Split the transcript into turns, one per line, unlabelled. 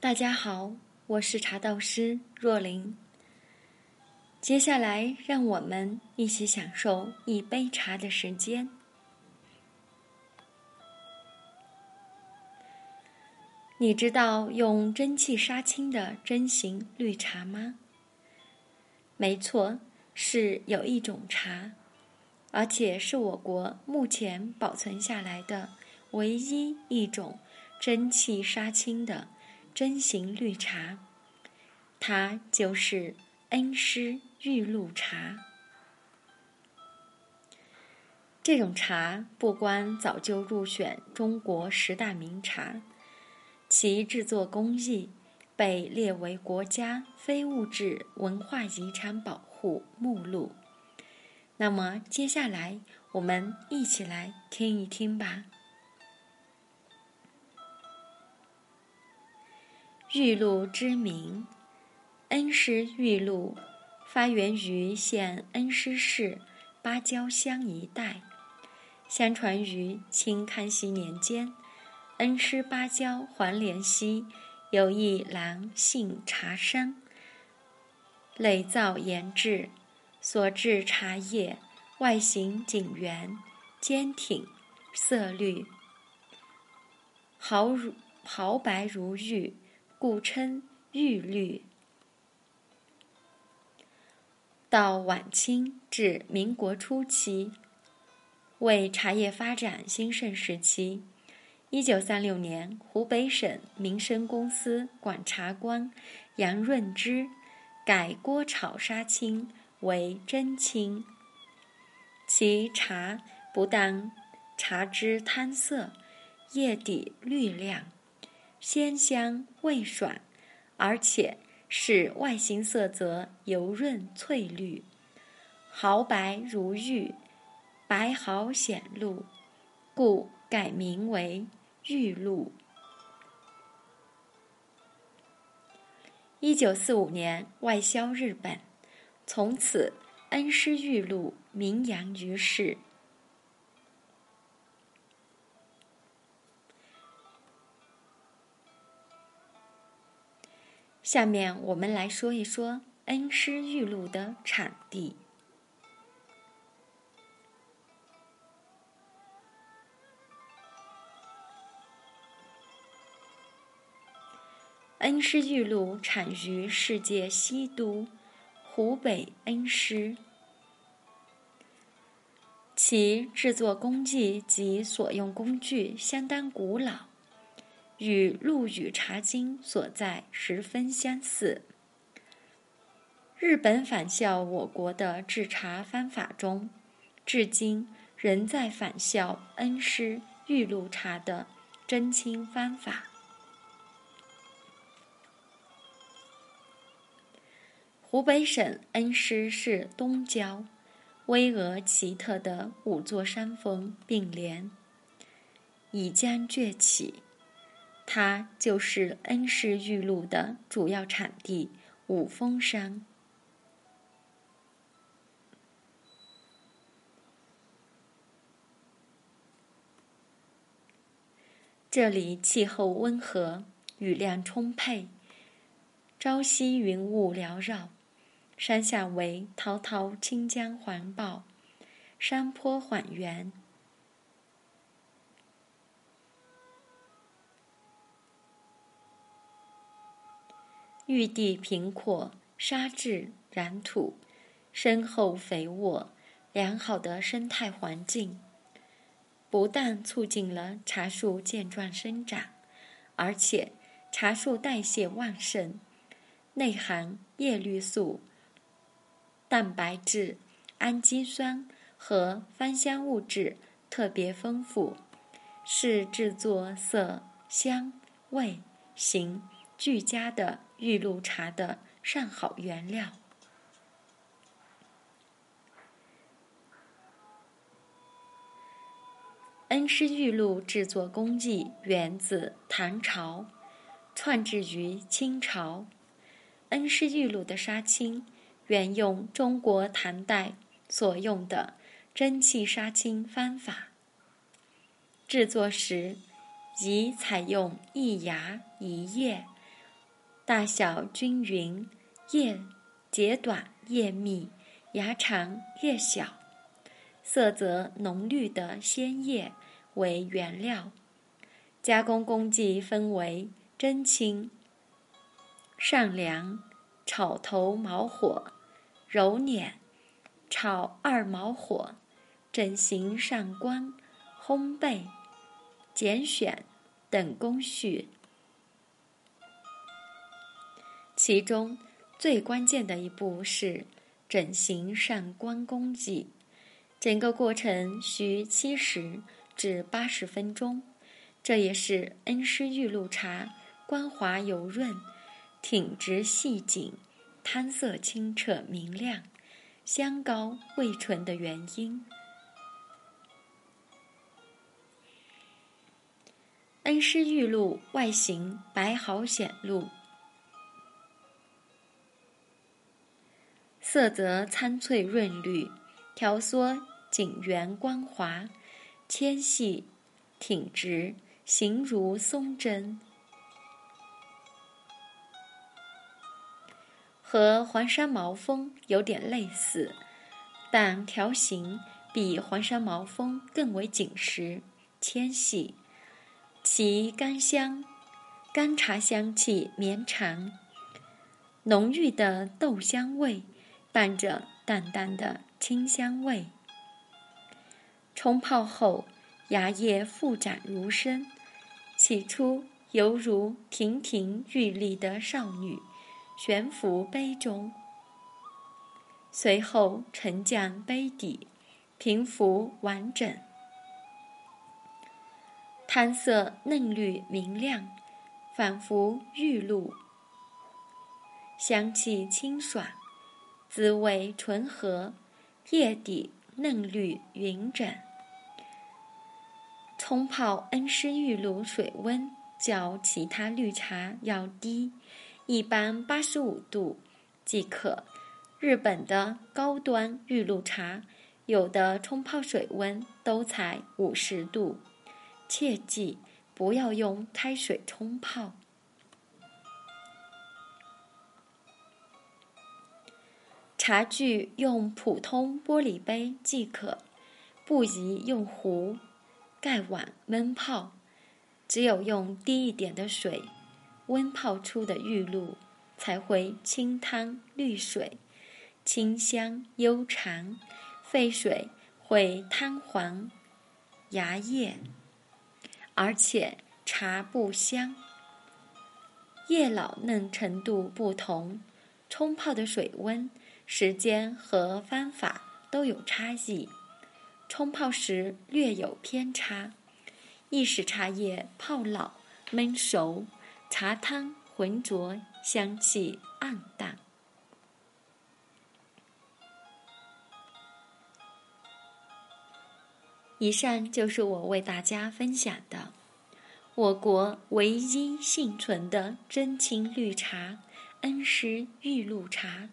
大家好，我是茶道师若琳。接下来，让我们一起享受一杯茶的时间。你知道用蒸汽杀青的针形绿茶吗？没错，是有一种茶，而且是我国目前保存下来的唯一一种蒸汽杀青的针形绿茶，它就是恩施玉露茶。这种茶不光早就入选中国十大名茶。其制作工艺被列为国家非物质文化遗产保护目录。那么，接下来我们一起来听一听吧。玉露之名，恩施玉露，发源于现恩施市芭蕉乡一带，相传于清康熙年间。恩施芭蕉黄连溪有一郎姓茶商，垒造研制，所制茶叶外形锦圆、坚挺、色绿，毫如毫白如玉，故称玉绿。到晚清至民国初期，为茶叶发展兴盛时期。一九三六年，湖北省民生公司管茶官杨润之改锅炒杀青为蒸青，其茶不但茶汁汤色、叶底绿亮、鲜香味爽，而且是外形色泽油润翠绿，毫白如玉，白毫显露，故改名为。玉露。一九四五年外销日本，从此恩施玉露名扬于世。下面我们来说一说恩施玉露的产地。恩施玉露产于世界西都湖北恩施，其制作工艺及所用工具相当古老，与陆羽茶经所在十分相似。日本仿效我国的制茶方法中，至今仍在仿效恩施玉露茶的真清方法。湖北省恩施市东郊，巍峨奇特的五座山峰并联，已将崛起，它就是恩施玉露的主要产地五峰山。这里气候温和，雨量充沛，朝夕云雾缭绕。山下为滔滔清江环抱，山坡缓圆，玉地平阔，沙质染土，深厚肥沃，良好的生态环境，不但促进了茶树健壮生长，而且茶树代谢旺盛，内含叶绿素。蛋白质、氨基酸和芳香物质特别丰富，是制作色、香、味、形俱佳的玉露茶的上好原料。恩施玉露制作工艺源自唐朝，创制于清朝。恩施玉露的杀青。原用中国唐代所用的蒸汽杀青方法，制作时宜采用一芽一叶大小均匀，叶节短叶密，芽长叶小，色泽浓绿的鲜叶为原料。加工工艺分为蒸青、上梁、炒头毛火、揉捻、炒二毛火、整形上光、烘焙、拣选等工序。其中最关键的一步是整形上光工艺，整个过程需七十至八十分钟。这也是恩施玉露茶光滑油润、挺直细紧、汤色清澈明亮、香高味醇的原因。恩施玉露外形白毫显露，色泽苍翠润绿，条缩紧圆光滑，纤细挺直。形如松针，和黄山毛峰有点类似，但条形比黄山毛峰更为紧实、纤细。其干香、干茶香气绵长，浓郁的豆香味伴着淡淡的清香味。冲泡后，芽叶复展如生。起初犹如亭亭玉立的少女，悬浮杯中；随后沉降杯底，平浮完整。汤色嫩绿明亮，仿佛玉露；香气清爽，滋味醇和，叶底嫩绿匀整。冲泡恩施玉露水温较其他绿茶要低，一般八十五度即可。日本的高端玉露茶，有的冲泡水温都才五十度，切记不要用开水冲泡。茶具用普通玻璃杯即可，不宜用壶。盖碗焖泡，只有用低一点的水温泡出的玉露，才会清汤绿水，清香悠长。沸水会汤黄芽叶，而且茶不香。叶老嫩程度不同，冲泡的水温、时间和方法都有差异。冲泡时略有偏差，易使茶叶泡老、焖熟，茶汤浑浊，香气暗淡。以上就是我为大家分享的我国唯一幸存的真青绿茶——恩施玉露茶。